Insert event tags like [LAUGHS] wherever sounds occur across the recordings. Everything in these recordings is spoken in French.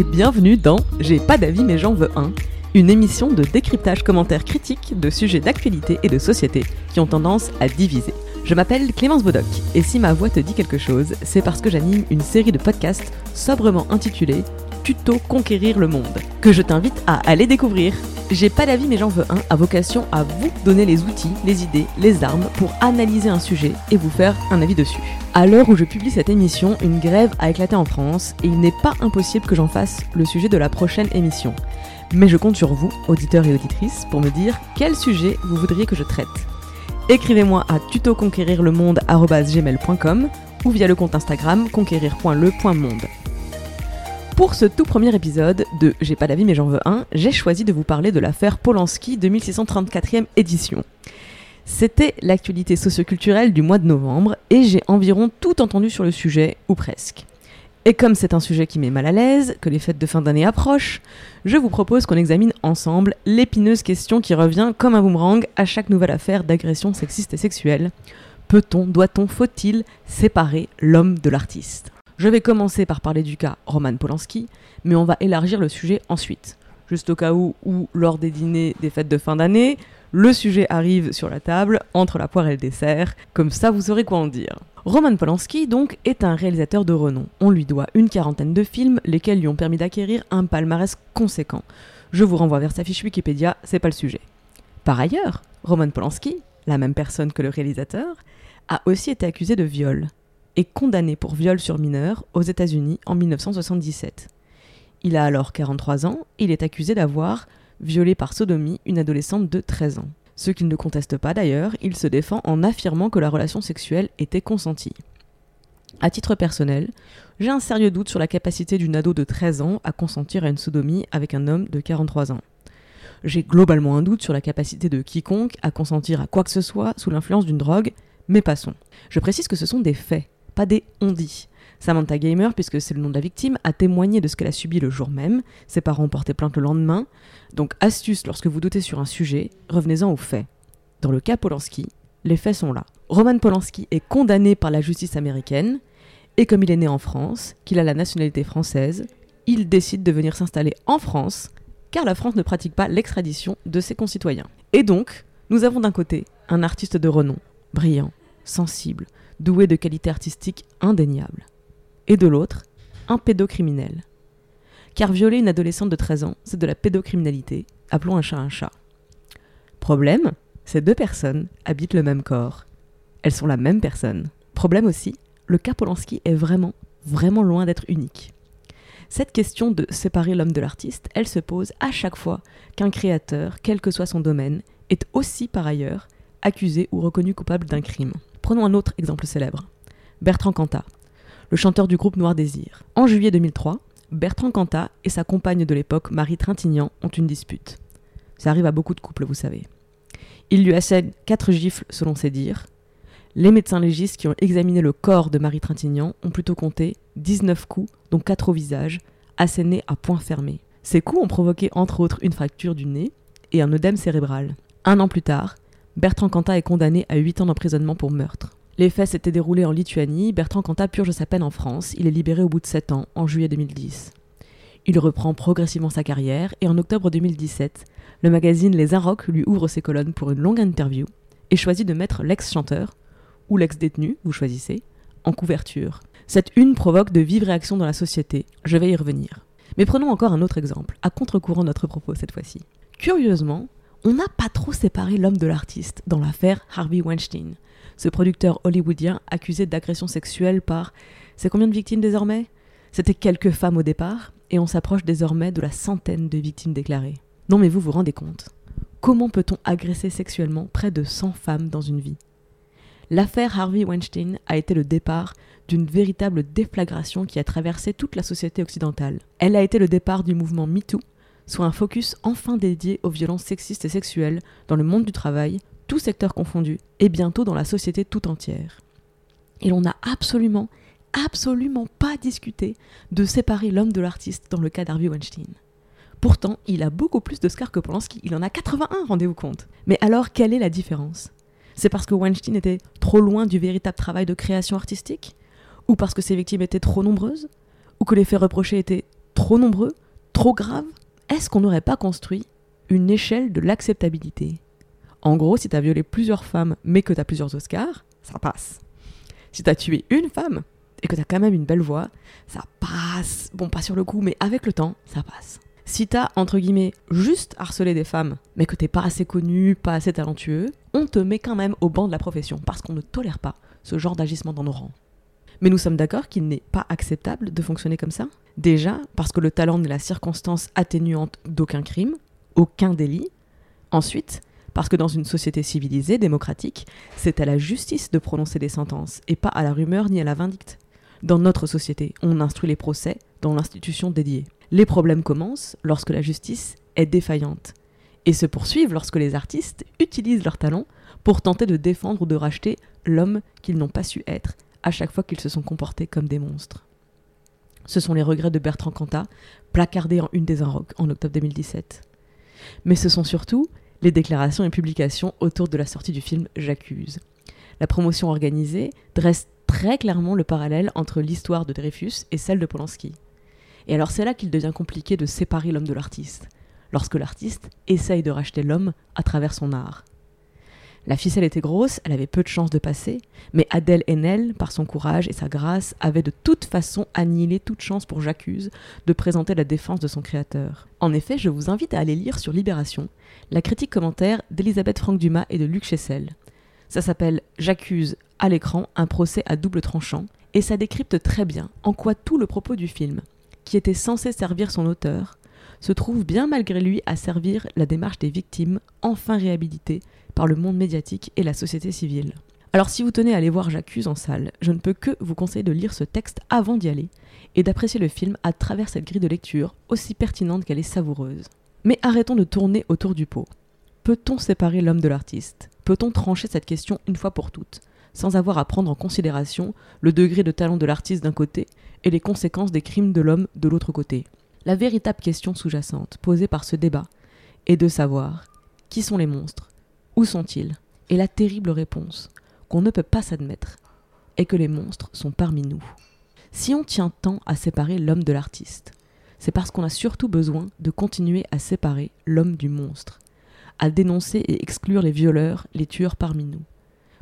Et bienvenue dans J'ai pas d'avis mais j'en veux un, une émission de décryptage commentaire critique de sujets d'actualité et de société qui ont tendance à diviser. Je m'appelle Clémence Bodoc et si ma voix te dit quelque chose, c'est parce que j'anime une série de podcasts sobrement intitulée Tuto Conquérir le Monde, que je t'invite à aller découvrir. J'ai pas d'avis mais j'en veux un à vocation à vous donner les outils, les idées, les armes pour analyser un sujet et vous faire un avis dessus. À l'heure où je publie cette émission, une grève a éclaté en France et il n'est pas impossible que j'en fasse le sujet de la prochaine émission. Mais je compte sur vous, auditeurs et auditrices, pour me dire quel sujet vous voudriez que je traite. Écrivez-moi à tutoconquérirlemonde.gmail.com ou via le compte Instagram conquérir.le.monde. Pour ce tout premier épisode de J'ai pas d'avis mais j'en veux un, j'ai choisi de vous parler de l'affaire Polanski 2634e édition. C'était l'actualité socioculturelle du mois de novembre et j'ai environ tout entendu sur le sujet, ou presque. Et comme c'est un sujet qui met mal à l'aise, que les fêtes de fin d'année approchent, je vous propose qu'on examine ensemble l'épineuse question qui revient comme un boomerang à chaque nouvelle affaire d'agression sexiste et sexuelle. Peut-on, doit-on, faut-il séparer l'homme de l'artiste? Je vais commencer par parler du cas Roman Polanski, mais on va élargir le sujet ensuite. Juste au cas où, lors des dîners des fêtes de fin d'année, le sujet arrive sur la table, entre la poire et le dessert, comme ça vous saurez quoi en dire. Roman Polanski, donc, est un réalisateur de renom. On lui doit une quarantaine de films, lesquels lui ont permis d'acquérir un palmarès conséquent. Je vous renvoie vers sa fiche Wikipédia, c'est pas le sujet. Par ailleurs, Roman Polanski, la même personne que le réalisateur, a aussi été accusé de viol et condamné pour viol sur mineur aux États-Unis en 1977. Il a alors 43 ans et il est accusé d'avoir violé par sodomie une adolescente de 13 ans. Ce qu'il ne conteste pas d'ailleurs, il se défend en affirmant que la relation sexuelle était consentie. À titre personnel, j'ai un sérieux doute sur la capacité d'une ado de 13 ans à consentir à une sodomie avec un homme de 43 ans. J'ai globalement un doute sur la capacité de quiconque à consentir à quoi que ce soit sous l'influence d'une drogue, mais passons. Je précise que ce sont des faits, des on-dit. Samantha Gamer, puisque c'est le nom de la victime, a témoigné de ce qu'elle a subi le jour même. Ses parents ont porté plainte le lendemain. Donc, astuce, lorsque vous doutez sur un sujet, revenez-en aux faits. Dans le cas Polanski, les faits sont là. Roman Polanski est condamné par la justice américaine, et comme il est né en France, qu'il a la nationalité française, il décide de venir s'installer en France, car la France ne pratique pas l'extradition de ses concitoyens. Et donc, nous avons d'un côté un artiste de renom, brillant, sensible, doué de qualités artistiques indéniables et de l'autre, un pédocriminel. Car violer une adolescente de 13 ans, c'est de la pédocriminalité, appelons un chat un chat. Problème, ces deux personnes habitent le même corps. Elles sont la même personne. Problème aussi, le cas Polanski est vraiment, vraiment loin d'être unique. Cette question de séparer l'homme de l'artiste, elle se pose à chaque fois qu'un créateur, quel que soit son domaine, est aussi par ailleurs accusé ou reconnu coupable d'un crime. Prenons un autre exemple célèbre. Bertrand Cantat, le chanteur du groupe Noir Désir. En juillet 2003, Bertrand Cantat et sa compagne de l'époque, Marie Trintignant, ont une dispute. Ça arrive à beaucoup de couples, vous savez. Il lui assène quatre gifles selon ses dires. Les médecins légistes qui ont examiné le corps de Marie Trintignant ont plutôt compté 19 coups, dont 4 au visage, assénés à point fermé. Ces coups ont provoqué entre autres une fracture du nez et un œdème cérébral. Un an plus tard, Bertrand Cantat est condamné à 8 ans d'emprisonnement pour meurtre. Les faits s'étaient déroulés en Lituanie, Bertrand Cantat purge sa peine en France, il est libéré au bout de 7 ans, en juillet 2010. Il reprend progressivement sa carrière et en octobre 2017, le magazine Les Inrocks lui ouvre ses colonnes pour une longue interview et choisit de mettre l'ex-chanteur, ou l'ex-détenu, vous choisissez, en couverture. Cette une provoque de vives réactions dans la société, je vais y revenir. Mais prenons encore un autre exemple, à contre-courant de notre propos cette fois-ci. Curieusement, on n'a pas trop séparé l'homme de l'artiste dans l'affaire Harvey Weinstein, ce producteur hollywoodien accusé d'agression sexuelle par... C'est combien de victimes désormais? C'était quelques femmes au départ, et on s'approche désormais de la centaine de victimes déclarées. Non mais vous vous rendez compte? Comment peut-on agresser sexuellement près de 100 femmes dans une vie? L'affaire Harvey Weinstein a été le départ d'une véritable déflagration qui a traversé toute la société occidentale. Elle a été le départ du mouvement MeToo, soit un focus enfin dédié aux violences sexistes et sexuelles dans le monde du travail, tout secteur confondu, et bientôt dans la société tout entière. Et l'on n'a absolument, absolument pas discuté de séparer l'homme de l'artiste dans le cas d'Harvey Weinstein. Pourtant, il a beaucoup plus de scars que Polanski, il en a 81, rendez-vous compte. Mais alors, quelle est la différence? C'est parce que Weinstein était trop loin du véritable travail de création artistique? Ou parce que ses victimes étaient trop nombreuses? Ou que les faits reprochés étaient trop nombreux Trop graves? Est-ce qu'on n'aurait pas construit une échelle de l'acceptabilité? En gros, si t'as violé plusieurs femmes mais que t'as plusieurs Oscars, ça passe. Si t'as tué une femme et que t'as quand même une belle voix, ça passe. Bon, pas sur le coup, mais avec le temps, ça passe. Si t'as, entre guillemets, juste harcelé des femmes, mais que t'es pas assez connu, pas assez talentueux, on te met quand même au banc de la profession, parce qu'on ne tolère pas ce genre d'agissement dans nos rangs. Mais nous sommes d'accord qu'il n'est pas acceptable de fonctionner comme ça? Déjà, parce que le talent n'est la circonstance atténuante d'aucun crime, aucun délit. Ensuite, parce que dans une société civilisée, démocratique, c'est à la justice de prononcer des sentences, et pas à la rumeur ni à la vindicte. Dans notre société, on instruit les procès dans l'institution dédiée. Les problèmes commencent lorsque la justice est défaillante, et se poursuivent lorsque les artistes utilisent leur talent pour tenter de défendre ou de racheter l'homme qu'ils n'ont pas su être à chaque fois qu'ils se sont comportés comme des monstres. Ce sont les regrets de Bertrand Cantat, placardés en une des Inrocks en octobre 2017. Mais ce sont surtout les déclarations et publications autour de la sortie du film J'accuse. La promotion organisée dresse très clairement le parallèle entre l'histoire de Dreyfus et celle de Polanski. Et alors c'est là qu'il devient compliqué de séparer l'homme de l'artiste, lorsque l'artiste essaye de racheter l'homme à travers son art. La ficelle était grosse, elle avait peu de chances de passer, mais Adèle Haenel, par son courage et sa grâce, avait de toute façon annihilé toute chance pour J'accuse de présenter la défense de son créateur. En effet, je vous invite à aller lire sur Libération la critique commentaire d'Elisabeth Franck Dumas et de Luc Chessel. Ça s'appelle J'accuse à l'écran, un procès à double tranchant, et ça décrypte très bien en quoi tout le propos du film, qui était censé servir son auteur, se trouve bien malgré lui à servir la démarche des victimes, enfin réhabilitées par le monde médiatique et la société civile. Alors si vous tenez à aller voir J'accuse en salle, je ne peux que vous conseiller de lire ce texte avant d'y aller et d'apprécier le film à travers cette grille de lecture aussi pertinente qu'elle est savoureuse. Mais arrêtons de tourner autour du pot. Peut-on séparer l'homme de l'artiste? Peut-on trancher cette question une fois pour toutes, sans avoir à prendre en considération le degré de talent de l'artiste d'un côté et les conséquences des crimes de l'homme de l'autre côté? La véritable question sous-jacente posée par ce débat est de savoir qui sont les monstres Où sont-ils Et la terrible réponse, qu'on ne peut pas s'admettre, est que les monstres sont parmi nous. Si on tient tant à séparer l'homme de l'artiste, c'est parce qu'on a surtout besoin de continuer à séparer l'homme du monstre, à dénoncer et exclure les violeurs, les tueurs parmi nous.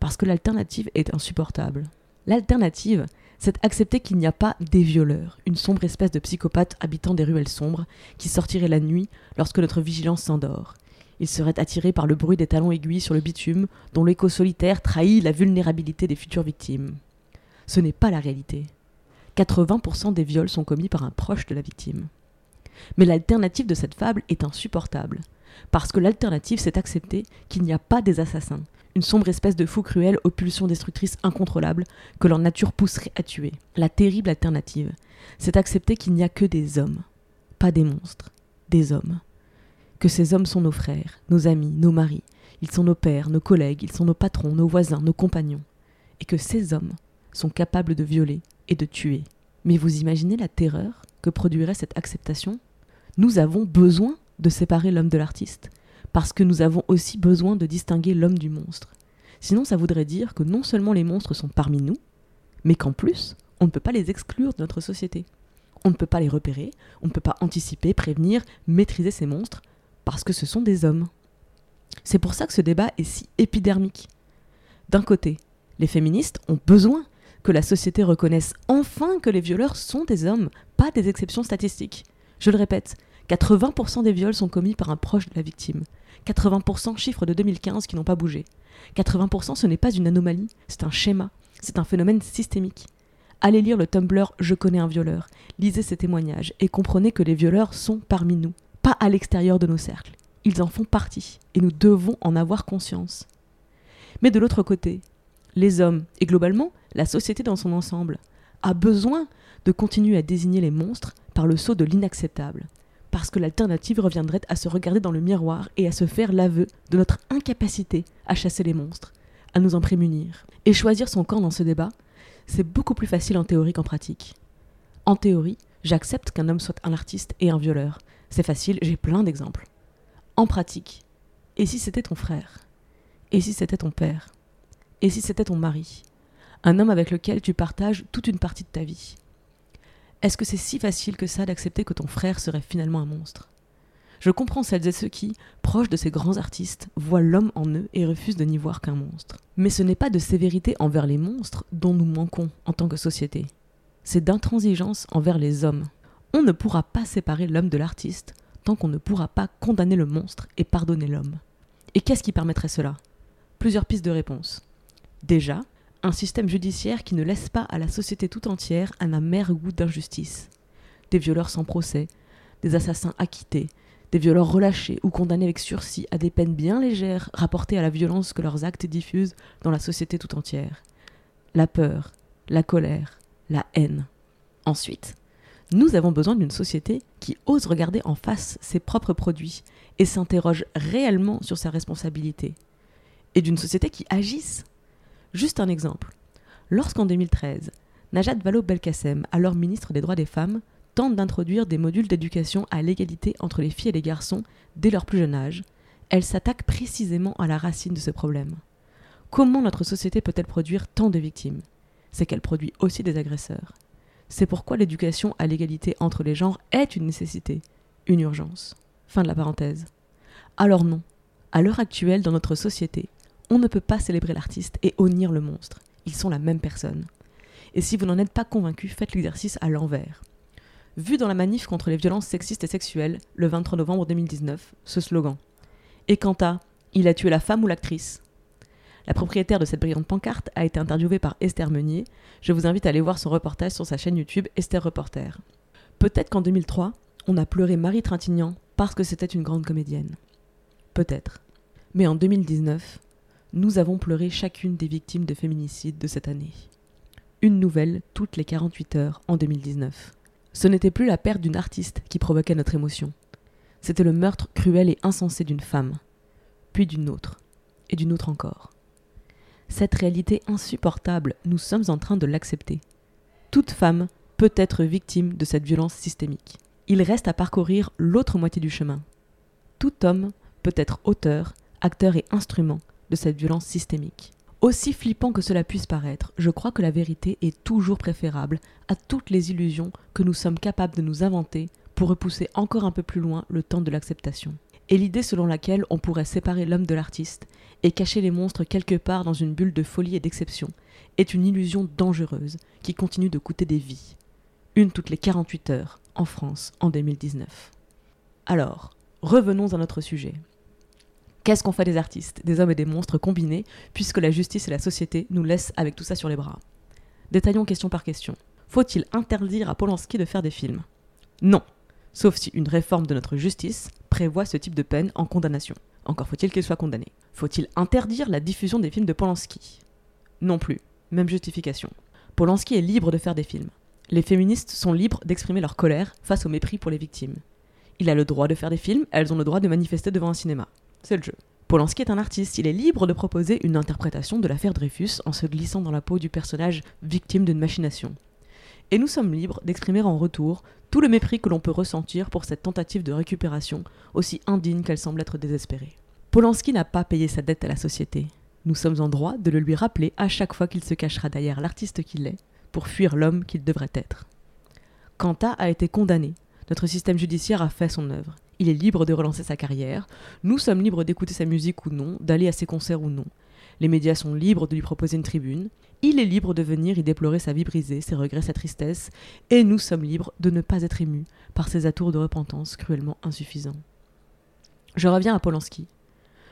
Parce que l'alternative est insupportable. L'alternative, c'est accepter qu'il n'y a pas des violeurs, une sombre espèce de psychopathe habitant des ruelles sombres, qui sortirait la nuit lorsque notre vigilance s'endort. Il serait attiré par le bruit des talons aiguilles sur le bitume, dont l'écho solitaire trahit la vulnérabilité des futures victimes. Ce n'est pas la réalité. 80% des viols sont commis par un proche de la victime. Mais l'alternative de cette fable est insupportable, parce que l'alternative, c'est accepter qu'il n'y a pas des assassins, une sombre espèce de fou cruel aux pulsions destructrices incontrôlables que leur nature pousserait à tuer. La terrible alternative, c'est accepter qu'il n'y a que des hommes, pas des monstres, des hommes. Que ces hommes sont nos frères, nos amis, nos maris, ils sont nos pères, nos collègues, ils sont nos patrons, nos voisins, nos compagnons, et que ces hommes sont capables de violer et de tuer. Mais vous imaginez la terreur que produirait cette acceptation? Nous avons besoin de séparer l'homme de l'artiste, parce que nous avons aussi besoin de distinguer l'homme du monstre. Sinon, ça voudrait dire que non seulement les monstres sont parmi nous, mais qu'en plus, on ne peut pas les exclure de notre société. On ne peut pas les repérer, on ne peut pas anticiper, prévenir, maîtriser ces monstres, parce que ce sont des hommes. C'est pour ça que ce débat est si épidermique. D'un côté, les féministes ont besoin que la société reconnaisse enfin que les violeurs sont des hommes, pas des exceptions statistiques. Je le répète, 80% des viols sont commis par un proche de la victime. 80% chiffres de 2015 qui n'ont pas bougé. 80% ce n'est pas une anomalie, c'est un schéma, c'est un phénomène systémique. Allez lire le Tumblr Je connais un violeur, lisez ces témoignages et comprenez que les violeurs sont parmi nous, pas à l'extérieur de nos cercles. ils en font partie, et nous devons en avoir conscience. Mais de l'autre côté, les hommes, et globalement la société dans son ensemble, a besoin de continuer à désigner les monstres par le sceau de l'inacceptable, parce que l'alternative reviendrait à se regarder dans le miroir et à se faire l'aveu de notre incapacité à chasser les monstres, à nous en prémunir. Et choisir son camp dans ce débat, c'est beaucoup plus facile en théorie qu'en pratique. En théorie, j'accepte qu'un homme soit un artiste et un violeur. C'est facile, j'ai plein d'exemples. En pratique, et si c'était ton frère? Et si c'était ton père? Et si c'était ton mari? Un homme avec lequel tu partages toute une partie de ta vie? Est-ce que c'est si facile que ça d'accepter que ton frère serait finalement un monstre? Je comprends celles et ceux qui, proches de ces grands artistes, voient l'homme en eux et refusent de n'y voir qu'un monstre. Mais ce n'est pas de sévérité envers les monstres dont nous manquons en tant que société. C'est d'intransigeance envers les hommes. On ne pourra pas séparer l'homme de l'artiste tant qu'on ne pourra pas condamner le monstre et pardonner l'homme. Et qu'est-ce qui permettrait cela? Plusieurs pistes de réponse. Déjà, un système judiciaire qui ne laisse pas à la société tout entière un amer goût d'injustice. Des violeurs sans procès, des assassins acquittés, des violeurs relâchés ou condamnés avec sursis à des peines bien légères rapportées à la violence que leurs actes diffusent dans la société tout entière. La peur, la colère, la haine. Ensuite, nous avons besoin d'une société qui ose regarder en face ses propres produits et s'interroge réellement sur sa responsabilité. Et d'une société qui agisse. Juste un exemple. Lorsqu'en 2013, Najat Vallaud-Belkacem, alors ministre des droits des femmes, tente d'introduire des modules d'éducation à l'égalité entre les filles et les garçons dès leur plus jeune âge, elle s'attaque précisément à la racine de ce problème. Comment notre société peut-elle produire tant de victimes? C'est qu'elle produit aussi des agresseurs. C'est pourquoi l'éducation à l'égalité entre les genres est une nécessité, une urgence. Fin de la parenthèse. Alors non, à l'heure actuelle dans notre société, on ne peut pas célébrer l'artiste et honnir le monstre. Ils sont la même personne. Et si vous n'en êtes pas convaincu, faites l'exercice à l'envers. Vu dans la manif contre les violences sexistes et sexuelles, le 23 novembre 2019, ce slogan. Et quant à Il a tué la femme ou l'actrice? La propriétaire de cette brillante pancarte a été interviewée par Esther Meunier. Je vous invite à aller voir son reportage sur sa chaîne YouTube Esther Reporter. Peut-être qu'en 2003, on a pleuré Marie Trintignant parce que c'était une grande comédienne. Peut-être. Mais en 2019, nous avons pleuré chacune des victimes de féminicide de cette année. Une nouvelle toutes les 48 heures en 2019. Ce n'était plus la perte d'une artiste qui provoquait notre émotion. C'était le meurtre cruel et insensé d'une femme, puis d'une autre, et d'une autre encore. Cette réalité insupportable, nous sommes en train de l'accepter. Toute femme peut être victime de cette violence systémique. Il reste à parcourir l'autre moitié du chemin. Tout homme peut être auteur, acteur et instrument de cette violence systémique. Aussi flippant que cela puisse paraître, je crois que la vérité est toujours préférable à toutes les illusions que nous sommes capables de nous inventer pour repousser encore un peu plus loin le temps de l'acceptation et l'idée selon laquelle on pourrait séparer l'homme de l'artiste et cacher les monstres quelque part dans une bulle de folie et d'exception est une illusion dangereuse qui continue de coûter des vies. Une toutes les 48 heures en France en 2019. Alors, revenons à notre sujet. Qu'est-ce qu'on fait des artistes, des hommes et des monstres combinés, puisque la justice et la société nous laissent avec tout ça sur les bras? Détaillons question par question. Faut-il interdire à Polanski de faire des films? Non, sauf si une réforme de notre justice prévoit ce type de peine en condamnation. Encore faut-il qu'il soit condamné. Faut-il interdire la diffusion des films de Polanski? Non plus. Même justification. Polanski est libre de faire des films. Les féministes sont libres d'exprimer leur colère face au mépris pour les victimes. Il a le droit de faire des films, elles ont le droit de manifester devant un cinéma. C'est le jeu. Polanski est un artiste, il est libre de proposer une interprétation de l'affaire Dreyfus en se glissant dans la peau du personnage victime d'une machination et nous sommes libres d'exprimer en retour tout le mépris que l'on peut ressentir pour cette tentative de récupération, aussi indigne qu'elle semble être désespérée. Polanski n'a pas payé sa dette à la société. Nous sommes en droit de le lui rappeler à chaque fois qu'il se cachera derrière l'artiste qu'il est, pour fuir l'homme qu'il devrait être. Quanta a été condamné. Notre système judiciaire a fait son œuvre. Il est libre de relancer sa carrière. Nous sommes libres d'écouter sa musique ou non, d'aller à ses concerts ou non. Les médias sont libres de lui proposer une tribune. Il est libre de venir y déplorer sa vie brisée, ses regrets, sa tristesse. Et nous sommes libres de ne pas être émus par ses atours de repentance cruellement insuffisants. Je reviens à Polanski.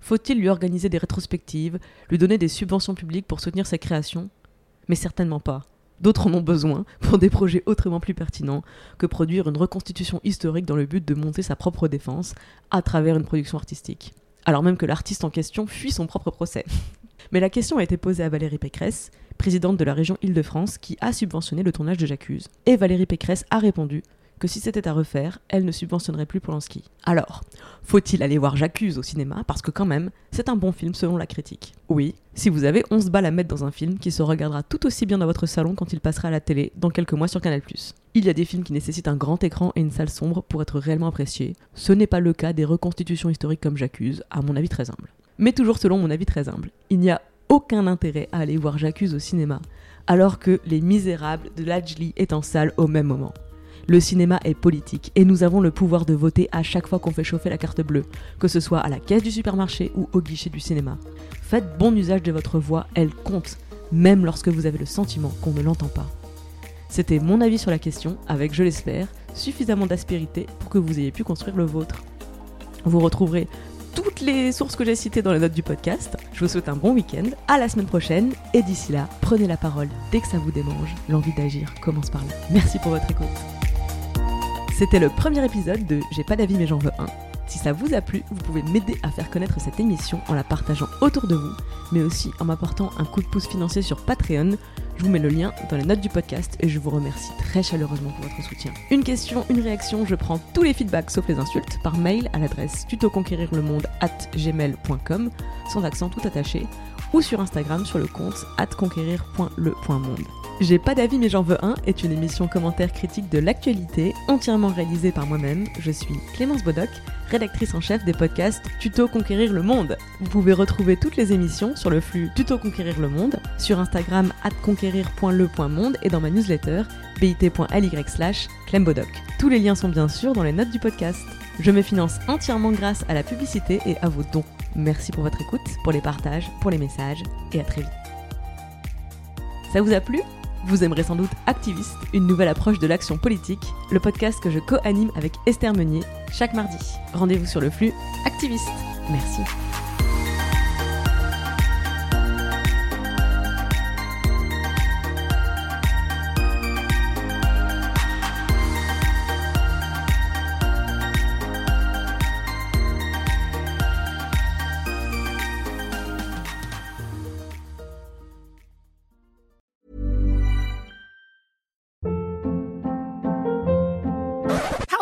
Faut-il lui organiser des rétrospectives, lui donner des subventions publiques pour soutenir ses créations Mais certainement pas. D'autres en ont besoin pour des projets autrement plus pertinents que produire une reconstitution historique dans le but de monter sa propre défense à travers une production artistique. Alors même que l'artiste en question fuit son propre procès. [LAUGHS] Mais la question a été posée à Valérie Pécresse, présidente de la région Île-de-France, qui a subventionné le tournage de J'accuse. Et Valérie Pécresse a répondu que si c'était à refaire, elle ne subventionnerait plus Polanski. Alors, faut-il aller voir J'accuse au cinéma? Parce que quand même, c'est un bon film selon la critique. Oui, si vous avez 11 balles à mettre dans un film qui se regardera tout aussi bien dans votre salon quand il passera à la télé dans quelques mois sur Canal+. Il y a des films qui nécessitent un grand écran et une salle sombre pour être réellement appréciés. Ce n'est pas le cas des reconstitutions historiques comme J'accuse, à mon avis très humble. Mais toujours selon mon avis très humble, il n'y a aucun intérêt à aller voir J'accuse au cinéma, alors que Les Misérables de Lajli est en salle au même moment. Le cinéma est politique et nous avons le pouvoir de voter à chaque fois qu'on fait chauffer la carte bleue, que ce soit à la caisse du supermarché ou au guichet du cinéma. Faites bon usage de votre voix, elle compte, même lorsque vous avez le sentiment qu'on ne l'entend pas. C'était mon avis sur la question, avec, je l'espère, suffisamment d'aspérité pour que vous ayez pu construire le vôtre. Vous retrouverez toutes les sources que j'ai citées dans les notes du podcast. Je vous souhaite un bon week-end, à la semaine prochaine, et d'ici là, prenez la parole dès que ça vous démange. L'envie d'agir commence par là. Merci pour votre écoute. C'était le premier épisode de J'ai pas d'avis mais j'en veux un. Si ça vous a plu, vous pouvez m'aider à faire connaître cette émission en la partageant autour de vous, mais aussi en m'apportant un coup de pouce financier sur Patreon. Je vous mets le lien dans les notes du podcast et je vous remercie très chaleureusement pour votre soutien. Une question, une réaction, je prends tous les feedbacks sauf les insultes par mail à l'adresse tutoconquérirlemonde at gmail.com sans accent tout attaché ou sur Instagram sur le compte at conquérir.le.monde. J'ai pas d'avis mais j'en veux un est une émission commentaire critique de l'actualité entièrement réalisée par moi-même. Je suis Clémence Bodoc, rédactrice en chef des podcasts Tuto Conquérir le Monde. Vous pouvez retrouver toutes les émissions sur le flux Tuto Conquérir le Monde, sur Instagram conquérir.le.monde et dans ma newsletter bit.ly slash clembodoc. Tous les liens sont bien sûr dans les notes du podcast. Je me finance entièrement grâce à la publicité et à vos dons. Merci pour votre écoute, pour les partages, pour les messages et à très vite. Ça vous a plu? Vous aimerez sans doute Activiste, une nouvelle approche de l'action politique, le podcast que je co-anime avec Esther Meunier chaque mardi. Rendez-vous sur le flux Activiste. Merci.